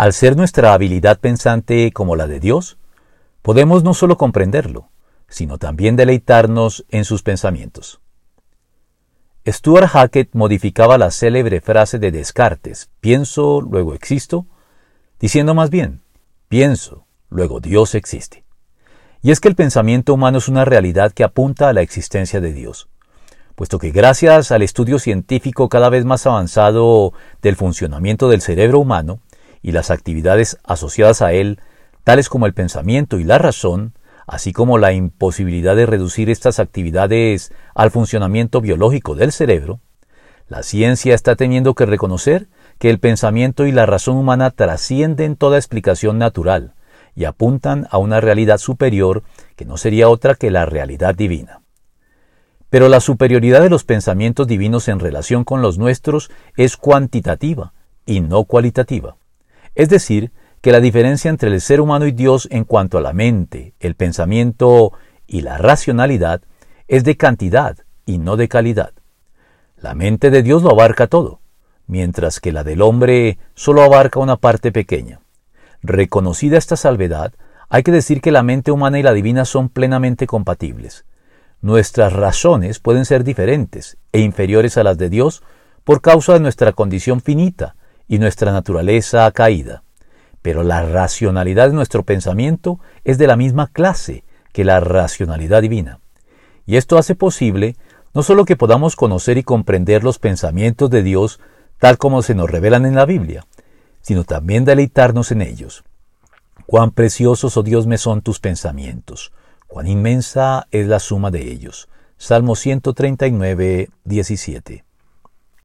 Al ser nuestra habilidad pensante como la de Dios, podemos no solo comprenderlo, sino también deleitarnos en sus pensamientos. Stuart Hackett modificaba la célebre frase de Descartes, pienso, luego existo, diciendo más bien, pienso, luego Dios existe. Y es que el pensamiento humano es una realidad que apunta a la existencia de Dios, puesto que gracias al estudio científico cada vez más avanzado del funcionamiento del cerebro humano y las actividades asociadas a él, tales como el pensamiento y la razón, así como la imposibilidad de reducir estas actividades al funcionamiento biológico del cerebro, la ciencia está teniendo que reconocer que el pensamiento y la razón humana trascienden toda explicación natural y apuntan a una realidad superior que no sería otra que la realidad divina. Pero la superioridad de los pensamientos divinos en relación con los nuestros es cuantitativa y no cualitativa. Es decir, que la diferencia entre el ser humano y Dios en cuanto a la mente, el pensamiento y la racionalidad es de cantidad y no de calidad. La mente de Dios lo abarca todo, mientras que la del hombre solo abarca una parte pequeña. Reconocida esta salvedad, hay que decir que la mente humana y la divina son plenamente compatibles. Nuestras razones pueden ser diferentes e inferiores a las de Dios por causa de nuestra condición finita y nuestra naturaleza caída pero la racionalidad de nuestro pensamiento es de la misma clase que la racionalidad divina. Y esto hace posible no solo que podamos conocer y comprender los pensamientos de Dios tal como se nos revelan en la Biblia, sino también deleitarnos en ellos. Cuán preciosos, oh Dios, me son tus pensamientos, cuán inmensa es la suma de ellos. Salmo 139, 17.